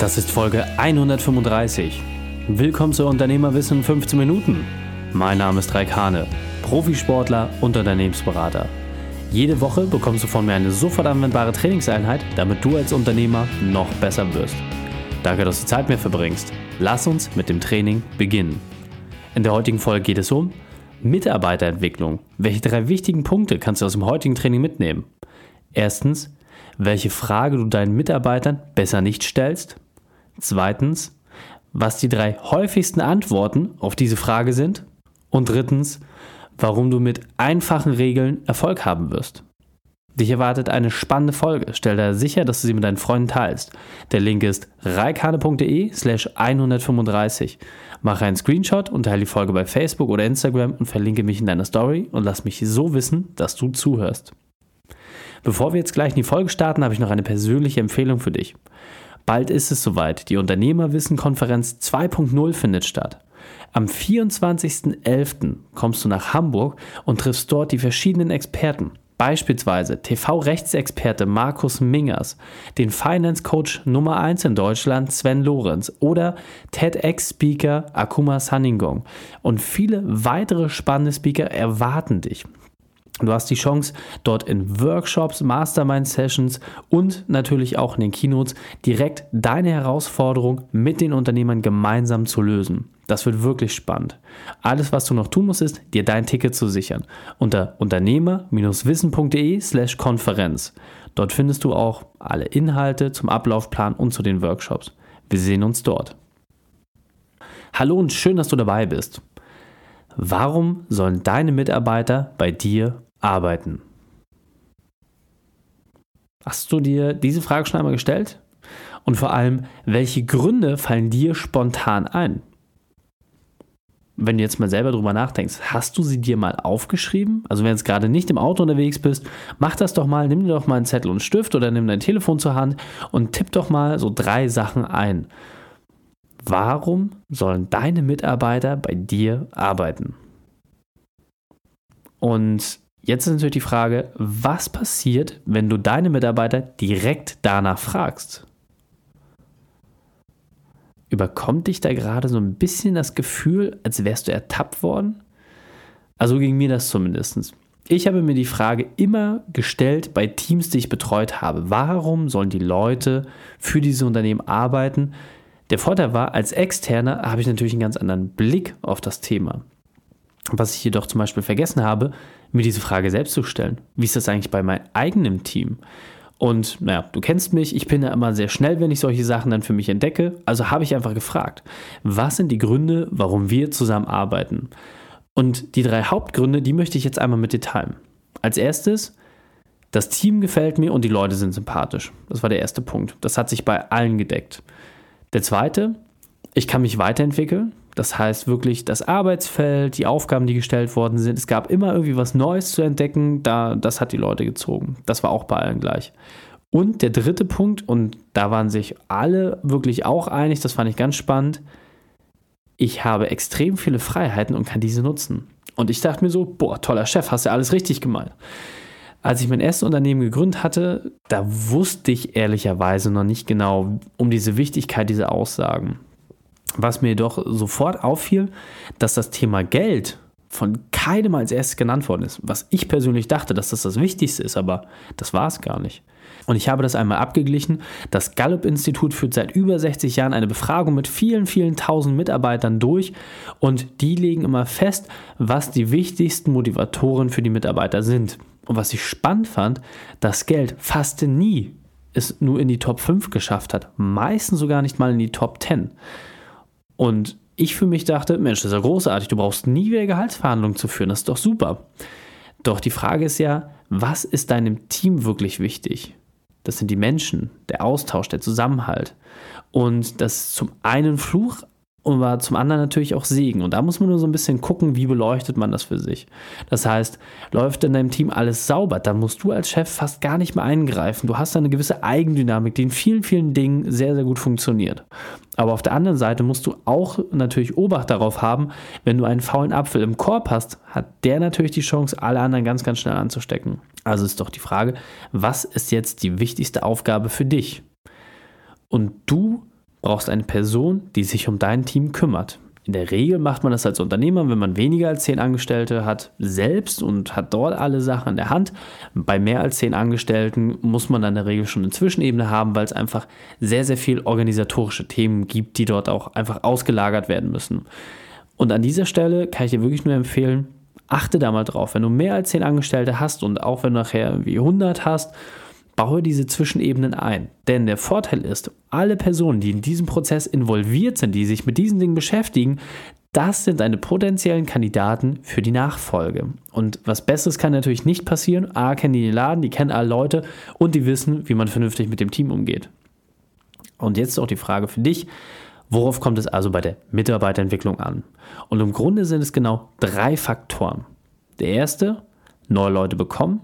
Das ist Folge 135. Willkommen zu Unternehmerwissen in 15 Minuten. Mein Name ist Raik Hane, Profisportler und Unternehmensberater. Jede Woche bekommst du von mir eine sofort anwendbare Trainingseinheit, damit du als Unternehmer noch besser wirst. Danke, dass du Zeit mit mir verbringst. Lass uns mit dem Training beginnen. In der heutigen Folge geht es um Mitarbeiterentwicklung. Welche drei wichtigen Punkte kannst du aus dem heutigen Training mitnehmen? Erstens, welche Frage du deinen Mitarbeitern besser nicht stellst. Zweitens, was die drei häufigsten Antworten auf diese Frage sind. Und drittens, warum du mit einfachen Regeln Erfolg haben wirst. Dich erwartet eine spannende Folge. Stell dir sicher, dass du sie mit deinen Freunden teilst. Der Link ist reikane.de slash 135. Mache einen Screenshot und teile die Folge bei Facebook oder Instagram und verlinke mich in deiner Story und lass mich so wissen, dass du zuhörst. Bevor wir jetzt gleich in die Folge starten, habe ich noch eine persönliche Empfehlung für dich. Bald ist es soweit. Die Unternehmerwissen-Konferenz 2.0 findet statt. Am 24.11. kommst du nach Hamburg und triffst dort die verschiedenen Experten. Beispielsweise TV-Rechtsexperte Markus Mingers, den Finance Coach Nummer 1 in Deutschland Sven Lorenz oder TEDx-Speaker Akuma Saningong. Und viele weitere spannende Speaker erwarten dich. Du hast die Chance, dort in Workshops, Mastermind-Sessions und natürlich auch in den Keynotes direkt deine Herausforderung mit den Unternehmern gemeinsam zu lösen. Das wird wirklich spannend. Alles, was du noch tun musst, ist, dir dein Ticket zu sichern. Unter unternehmer-wissen.de slash Konferenz. Dort findest du auch alle Inhalte zum Ablaufplan und zu den Workshops. Wir sehen uns dort. Hallo und schön, dass du dabei bist. Warum sollen deine Mitarbeiter bei dir arbeiten? Hast du dir diese Frage schon einmal gestellt? Und vor allem, welche Gründe fallen dir spontan ein? Wenn du jetzt mal selber drüber nachdenkst, hast du sie dir mal aufgeschrieben? Also wenn du jetzt gerade nicht im Auto unterwegs bist, mach das doch mal, nimm dir doch mal einen Zettel und Stift oder nimm dein Telefon zur Hand und tipp doch mal so drei Sachen ein. Warum sollen deine Mitarbeiter bei dir arbeiten? Und Jetzt ist natürlich die Frage, was passiert, wenn du deine Mitarbeiter direkt danach fragst? Überkommt dich da gerade so ein bisschen das Gefühl, als wärst du ertappt worden? Also ging mir das zumindest. Ich habe mir die Frage immer gestellt bei Teams, die ich betreut habe. Warum sollen die Leute für diese Unternehmen arbeiten? Der Vorteil war, als Externer habe ich natürlich einen ganz anderen Blick auf das Thema. Was ich jedoch zum Beispiel vergessen habe, mir diese Frage selbst zu stellen. Wie ist das eigentlich bei meinem eigenen Team? Und naja, du kennst mich, ich bin ja immer sehr schnell, wenn ich solche Sachen dann für mich entdecke. Also habe ich einfach gefragt, was sind die Gründe, warum wir zusammen arbeiten? Und die drei Hauptgründe, die möchte ich jetzt einmal mit dir teilen. Als erstes, das Team gefällt mir und die Leute sind sympathisch. Das war der erste Punkt. Das hat sich bei allen gedeckt. Der zweite, ich kann mich weiterentwickeln. Das heißt wirklich das Arbeitsfeld, die Aufgaben, die gestellt worden sind. Es gab immer irgendwie was Neues zu entdecken. Da, das hat die Leute gezogen. Das war auch bei allen gleich. Und der dritte Punkt, und da waren sich alle wirklich auch einig, das fand ich ganz spannend. Ich habe extrem viele Freiheiten und kann diese nutzen. Und ich dachte mir so, boah, toller Chef, hast ja alles richtig gemacht. Als ich mein erstes Unternehmen gegründet hatte, da wusste ich ehrlicherweise noch nicht genau um diese Wichtigkeit dieser Aussagen. Was mir jedoch sofort auffiel, dass das Thema Geld von keinem als erstes genannt worden ist. Was ich persönlich dachte, dass das das Wichtigste ist, aber das war es gar nicht. Und ich habe das einmal abgeglichen. Das Gallup-Institut führt seit über 60 Jahren eine Befragung mit vielen, vielen tausend Mitarbeitern durch und die legen immer fest, was die wichtigsten Motivatoren für die Mitarbeiter sind. Und was ich spannend fand, das Geld fast nie es nur in die Top 5 geschafft hat, meistens sogar nicht mal in die Top 10. Und ich für mich dachte, Mensch, das ist ja großartig, du brauchst nie wieder Gehaltsverhandlungen zu führen, das ist doch super. Doch die Frage ist ja, was ist deinem Team wirklich wichtig? Das sind die Menschen, der Austausch, der Zusammenhalt. Und das zum einen Fluch, und war zum anderen natürlich auch Segen. Und da muss man nur so ein bisschen gucken, wie beleuchtet man das für sich. Das heißt, läuft in deinem Team alles sauber, dann musst du als Chef fast gar nicht mehr eingreifen. Du hast eine gewisse Eigendynamik, die in vielen, vielen Dingen sehr, sehr gut funktioniert. Aber auf der anderen Seite musst du auch natürlich Obacht darauf haben, wenn du einen faulen Apfel im Korb hast, hat der natürlich die Chance, alle anderen ganz, ganz schnell anzustecken. Also ist doch die Frage, was ist jetzt die wichtigste Aufgabe für dich? Und du brauchst eine Person, die sich um dein Team kümmert. In der Regel macht man das als Unternehmer, wenn man weniger als zehn Angestellte hat, selbst und hat dort alle Sachen in der Hand. Bei mehr als zehn Angestellten muss man dann in der Regel schon eine Zwischenebene haben, weil es einfach sehr, sehr viel organisatorische Themen gibt, die dort auch einfach ausgelagert werden müssen. Und an dieser Stelle kann ich dir wirklich nur empfehlen, achte da mal drauf. Wenn du mehr als zehn Angestellte hast und auch wenn du nachher irgendwie 100 hast, baue diese Zwischenebenen ein. Denn der Vorteil ist, alle Personen, die in diesem Prozess involviert sind, die sich mit diesen Dingen beschäftigen, das sind deine potenziellen Kandidaten für die Nachfolge. Und was Besseres kann natürlich nicht passieren. A, kennen die den Laden, die kennen alle Leute und die wissen, wie man vernünftig mit dem Team umgeht. Und jetzt auch die Frage für dich. Worauf kommt es also bei der Mitarbeiterentwicklung an? Und im Grunde sind es genau drei Faktoren. Der erste, neue Leute bekommen.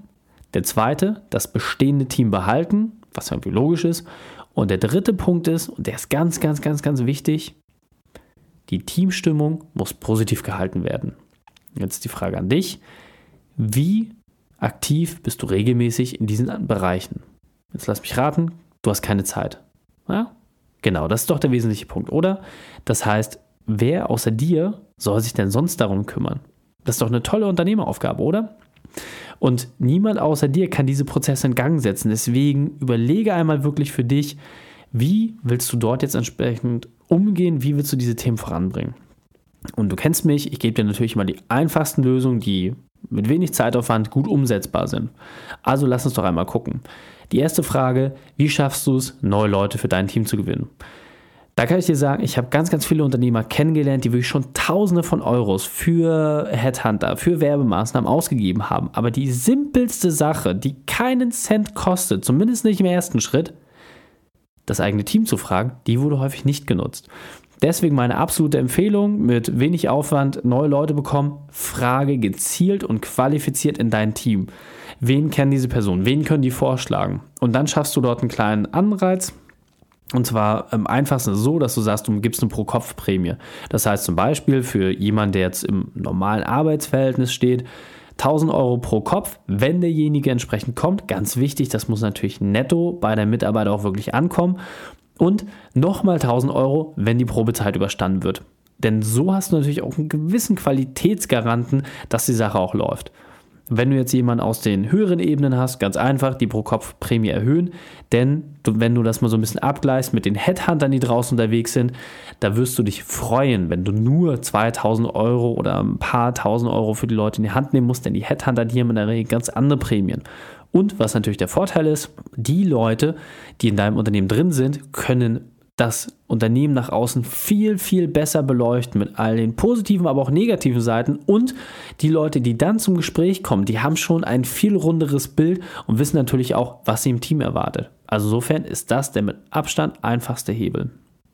Der zweite, das bestehende Team behalten, was irgendwie logisch ist. Und der dritte Punkt ist, und der ist ganz, ganz, ganz, ganz wichtig, die Teamstimmung muss positiv gehalten werden. Jetzt die Frage an dich. Wie aktiv bist du regelmäßig in diesen Bereichen? Jetzt lass mich raten, du hast keine Zeit. Ja? Genau, das ist doch der wesentliche Punkt, oder? Das heißt, wer außer dir soll sich denn sonst darum kümmern? Das ist doch eine tolle Unternehmeraufgabe, oder? Und niemand außer dir kann diese Prozesse in Gang setzen. Deswegen überlege einmal wirklich für dich, wie willst du dort jetzt entsprechend umgehen, wie willst du diese Themen voranbringen. Und du kennst mich, ich gebe dir natürlich mal die einfachsten Lösungen, die mit wenig Zeitaufwand gut umsetzbar sind. Also lass uns doch einmal gucken. Die erste Frage, wie schaffst du es, neue Leute für dein Team zu gewinnen? Da kann ich dir sagen, ich habe ganz, ganz viele Unternehmer kennengelernt, die wirklich schon Tausende von Euros für Headhunter, für Werbemaßnahmen ausgegeben haben. Aber die simpelste Sache, die keinen Cent kostet, zumindest nicht im ersten Schritt, das eigene Team zu fragen, die wurde häufig nicht genutzt. Deswegen meine absolute Empfehlung, mit wenig Aufwand neue Leute bekommen, frage gezielt und qualifiziert in dein Team. Wen kennen diese Personen? Wen können die vorschlagen? Und dann schaffst du dort einen kleinen Anreiz, und zwar am einfachsten so, dass du sagst, du gibst eine Pro-Kopf-Prämie. Das heißt zum Beispiel für jemanden, der jetzt im normalen Arbeitsverhältnis steht, 1000 Euro pro Kopf, wenn derjenige entsprechend kommt. Ganz wichtig, das muss natürlich netto bei der Mitarbeiter auch wirklich ankommen. Und nochmal 1000 Euro, wenn die Probezeit überstanden wird. Denn so hast du natürlich auch einen gewissen Qualitätsgaranten, dass die Sache auch läuft. Wenn du jetzt jemanden aus den höheren Ebenen hast, ganz einfach die Pro-Kopf-Prämie erhöhen, denn wenn du das mal so ein bisschen abgleichst mit den Headhuntern, die draußen unterwegs sind, da wirst du dich freuen, wenn du nur 2000 Euro oder ein paar tausend Euro für die Leute in die Hand nehmen musst, denn die Headhunter, die haben in der Regel ganz andere Prämien. Und was natürlich der Vorteil ist, die Leute, die in deinem Unternehmen drin sind, können das Unternehmen nach außen viel, viel besser beleuchten mit all den positiven, aber auch negativen Seiten. Und die Leute, die dann zum Gespräch kommen, die haben schon ein viel runderes Bild und wissen natürlich auch, was sie im Team erwartet. Also insofern ist das der mit Abstand einfachste Hebel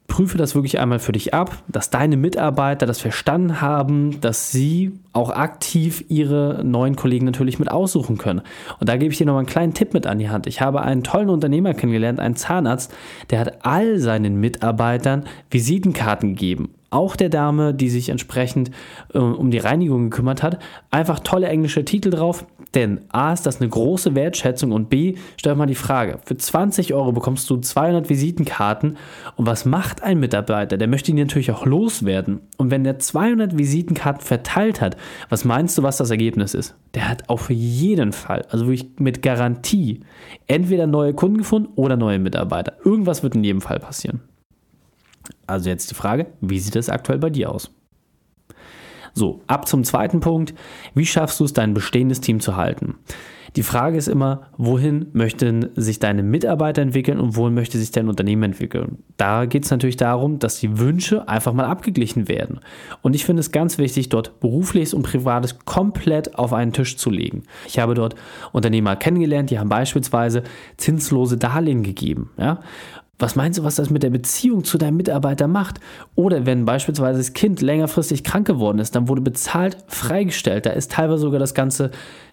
prüfe das wirklich einmal für dich ab, dass deine Mitarbeiter das verstanden haben, dass sie auch aktiv ihre neuen Kollegen natürlich mit aussuchen können. Und da gebe ich dir noch mal einen kleinen Tipp mit an die Hand. Ich habe einen tollen Unternehmer kennengelernt, einen Zahnarzt, der hat all seinen Mitarbeitern Visitenkarten gegeben auch der Dame, die sich entsprechend äh, um die Reinigung gekümmert hat, einfach tolle englische Titel drauf. Denn A ist das eine große Wertschätzung und B, stell mal die Frage, für 20 Euro bekommst du 200 Visitenkarten und was macht ein Mitarbeiter? Der möchte ihn natürlich auch loswerden. Und wenn der 200 Visitenkarten verteilt hat, was meinst du, was das Ergebnis ist? Der hat auf jeden Fall, also wirklich mit Garantie, entweder neue Kunden gefunden oder neue Mitarbeiter. Irgendwas wird in jedem Fall passieren. Also jetzt die Frage, wie sieht es aktuell bei dir aus? So, ab zum zweiten Punkt. Wie schaffst du es, dein bestehendes Team zu halten? Die Frage ist immer, wohin möchten sich deine Mitarbeiter entwickeln und wohin möchte sich dein Unternehmen entwickeln? Da geht es natürlich darum, dass die Wünsche einfach mal abgeglichen werden. Und ich finde es ganz wichtig, dort berufliches und privates komplett auf einen Tisch zu legen. Ich habe dort Unternehmer kennengelernt, die haben beispielsweise zinslose Darlehen gegeben. Ja? Was meinst du, was das mit der Beziehung zu deinem Mitarbeiter macht? Oder wenn beispielsweise das Kind längerfristig krank geworden ist, dann wurde bezahlt freigestellt. Da ist teilweise sogar das ganze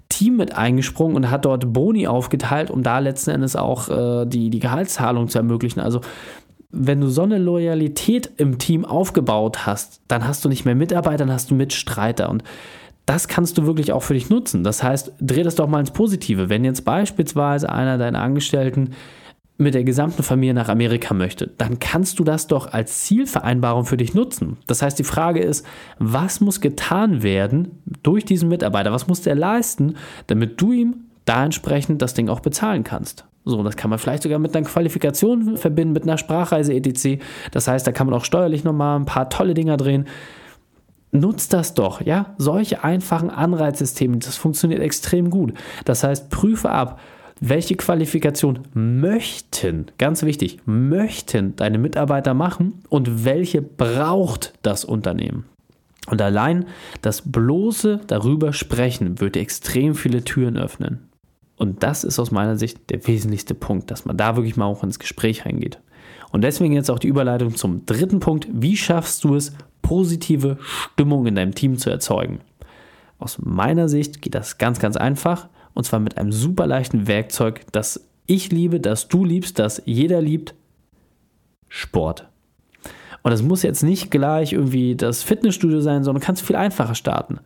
Team mit eingesprungen und hat dort Boni aufgeteilt, um da letzten Endes auch äh, die, die Gehaltszahlung zu ermöglichen. Also wenn du so eine Loyalität im Team aufgebaut hast, dann hast du nicht mehr Mitarbeiter, dann hast du Mitstreiter. Und das kannst du wirklich auch für dich nutzen. Das heißt, dreh das doch mal ins Positive. Wenn jetzt beispielsweise einer deiner Angestellten mit der gesamten Familie nach Amerika möchte, dann kannst du das doch als Zielvereinbarung für dich nutzen. Das heißt, die Frage ist, was muss getan werden durch diesen Mitarbeiter? Was muss der leisten, damit du ihm da entsprechend das Ding auch bezahlen kannst? So, das kann man vielleicht sogar mit einer Qualifikation verbinden, mit einer Sprachreise etc. Das heißt, da kann man auch steuerlich nochmal ein paar tolle Dinger drehen. Nutzt das doch, ja? Solche einfachen Anreizsysteme, das funktioniert extrem gut. Das heißt, prüfe ab, welche Qualifikation möchten, ganz wichtig, möchten deine Mitarbeiter machen und welche braucht das Unternehmen. Und allein das bloße darüber sprechen würde extrem viele Türen öffnen. Und das ist aus meiner Sicht der wesentlichste Punkt, dass man da wirklich mal auch ins Gespräch reingeht. Und deswegen jetzt auch die Überleitung zum dritten Punkt. Wie schaffst du es, positive Stimmung in deinem Team zu erzeugen? Aus meiner Sicht geht das ganz, ganz einfach. Und zwar mit einem super leichten Werkzeug, das ich liebe, das du liebst, das jeder liebt. Sport. Und das muss jetzt nicht gleich irgendwie das Fitnessstudio sein, sondern kannst viel einfacher starten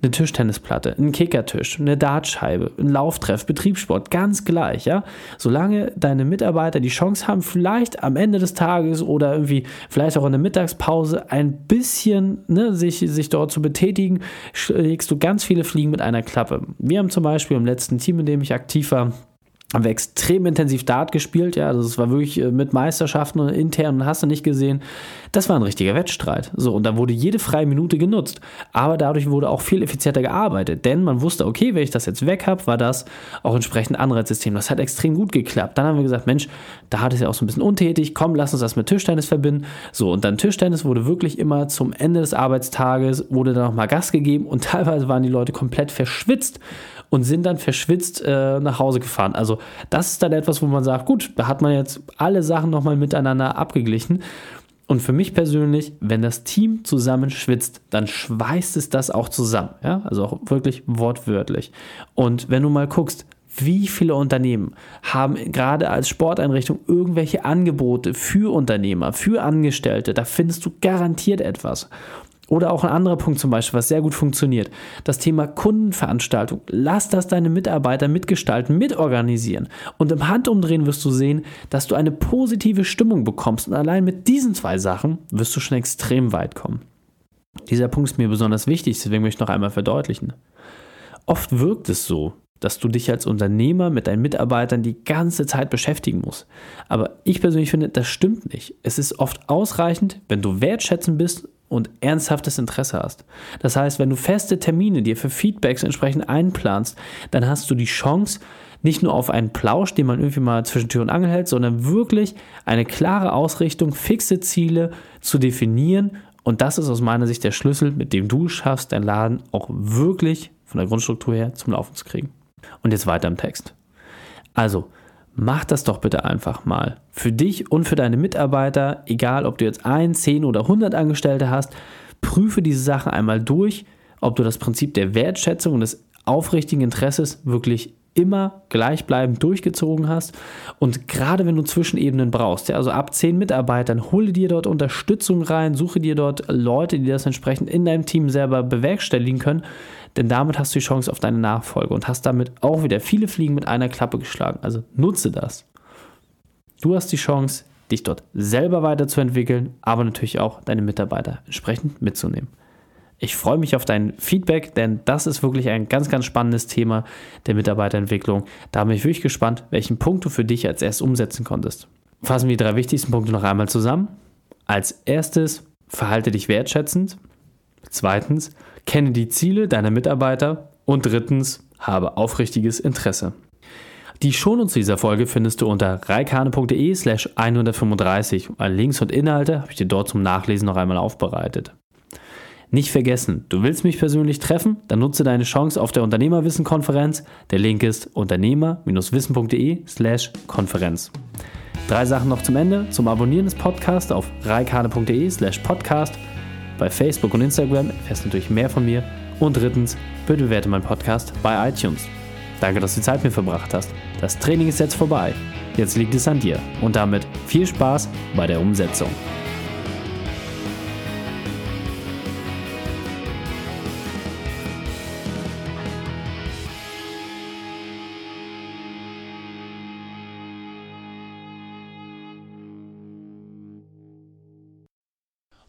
eine Tischtennisplatte, ein Kickertisch, eine Dartscheibe, ein Lauftreff, Betriebssport, ganz gleich, ja. Solange deine Mitarbeiter die Chance haben, vielleicht am Ende des Tages oder irgendwie vielleicht auch in der Mittagspause ein bisschen ne, sich, sich dort zu betätigen, schlägst du ganz viele Fliegen mit einer Klappe. Wir haben zum Beispiel im letzten Team, in dem ich aktiv war, haben wir extrem intensiv Dart gespielt, ja, also es war wirklich äh, mit Meisterschaften und intern, hast du nicht gesehen. Das war ein richtiger Wettstreit. So, und da wurde jede freie Minute genutzt. Aber dadurch wurde auch viel effizienter gearbeitet, denn man wusste, okay, wenn ich das jetzt weg habe, war das auch entsprechend Anreizsystem. Das hat extrem gut geklappt. Dann haben wir gesagt, Mensch, da hat es ja auch so ein bisschen untätig, komm, lass uns das mit Tischtennis verbinden. So, und dann Tischtennis wurde wirklich immer zum Ende des Arbeitstages, wurde dann nochmal Gas gegeben und teilweise waren die Leute komplett verschwitzt und sind dann verschwitzt äh, nach Hause gefahren. Also das ist dann etwas, wo man sagt, gut, da hat man jetzt alle Sachen nochmal miteinander abgeglichen. Und für mich persönlich, wenn das Team zusammen schwitzt, dann schweißt es das auch zusammen. Ja? Also auch wirklich wortwörtlich. Und wenn du mal guckst, wie viele Unternehmen haben gerade als Sporteinrichtung irgendwelche Angebote für Unternehmer, für Angestellte? Da findest du garantiert etwas. Oder auch ein anderer Punkt zum Beispiel, was sehr gut funktioniert. Das Thema Kundenveranstaltung. Lass das deine Mitarbeiter mitgestalten, mitorganisieren. Und im Handumdrehen wirst du sehen, dass du eine positive Stimmung bekommst. Und allein mit diesen zwei Sachen wirst du schon extrem weit kommen. Dieser Punkt ist mir besonders wichtig, deswegen möchte ich noch einmal verdeutlichen. Oft wirkt es so, dass du dich als Unternehmer mit deinen Mitarbeitern die ganze Zeit beschäftigen musst. Aber ich persönlich finde, das stimmt nicht. Es ist oft ausreichend, wenn du wertschätzend bist und ernsthaftes Interesse hast. Das heißt, wenn du feste Termine dir für Feedbacks entsprechend einplanst, dann hast du die Chance, nicht nur auf einen Plausch, den man irgendwie mal zwischen Tür und Angel hält, sondern wirklich eine klare Ausrichtung, fixe Ziele zu definieren. Und das ist aus meiner Sicht der Schlüssel, mit dem du schaffst, deinen Laden auch wirklich von der Grundstruktur her zum Laufen zu kriegen. Und jetzt weiter im Text. Also, mach das doch bitte einfach mal. Für dich und für deine Mitarbeiter, egal ob du jetzt ein, zehn oder 100 Angestellte hast, prüfe diese Sache einmal durch, ob du das Prinzip der Wertschätzung und des aufrichtigen Interesses wirklich immer gleichbleibend durchgezogen hast. Und gerade wenn du Zwischenebenen brauchst, ja, also ab zehn Mitarbeitern, hole dir dort Unterstützung rein, suche dir dort Leute, die das entsprechend in deinem Team selber bewerkstelligen können, denn damit hast du die Chance auf deine Nachfolge und hast damit auch wieder viele Fliegen mit einer Klappe geschlagen. Also nutze das. Du hast die Chance, dich dort selber weiterzuentwickeln, aber natürlich auch deine Mitarbeiter entsprechend mitzunehmen. Ich freue mich auf dein Feedback, denn das ist wirklich ein ganz, ganz spannendes Thema der Mitarbeiterentwicklung. Da bin ich wirklich gespannt, welchen Punkt du für dich als erstes umsetzen konntest. Fassen wir die drei wichtigsten Punkte noch einmal zusammen. Als erstes, verhalte dich wertschätzend. Zweitens, kenne die Ziele deiner Mitarbeiter. Und drittens, habe aufrichtiges Interesse. Die Shownotes dieser Folge findest du unter reikane.de slash 135. Links und Inhalte habe ich dir dort zum Nachlesen noch einmal aufbereitet. Nicht vergessen, du willst mich persönlich treffen? Dann nutze deine Chance auf der Unternehmerwissen-Konferenz. Der Link ist unternehmer-wissen.de slash Konferenz. Drei Sachen noch zum Ende. Zum Abonnieren des Podcasts auf reikane.de slash podcast. Bei Facebook und Instagram erfährst du natürlich mehr von mir. Und drittens, bitte bewerte meinen Podcast bei iTunes. Danke, dass du die Zeit mit mir verbracht hast. Das Training ist jetzt vorbei. Jetzt liegt es an dir. Und damit viel Spaß bei der Umsetzung.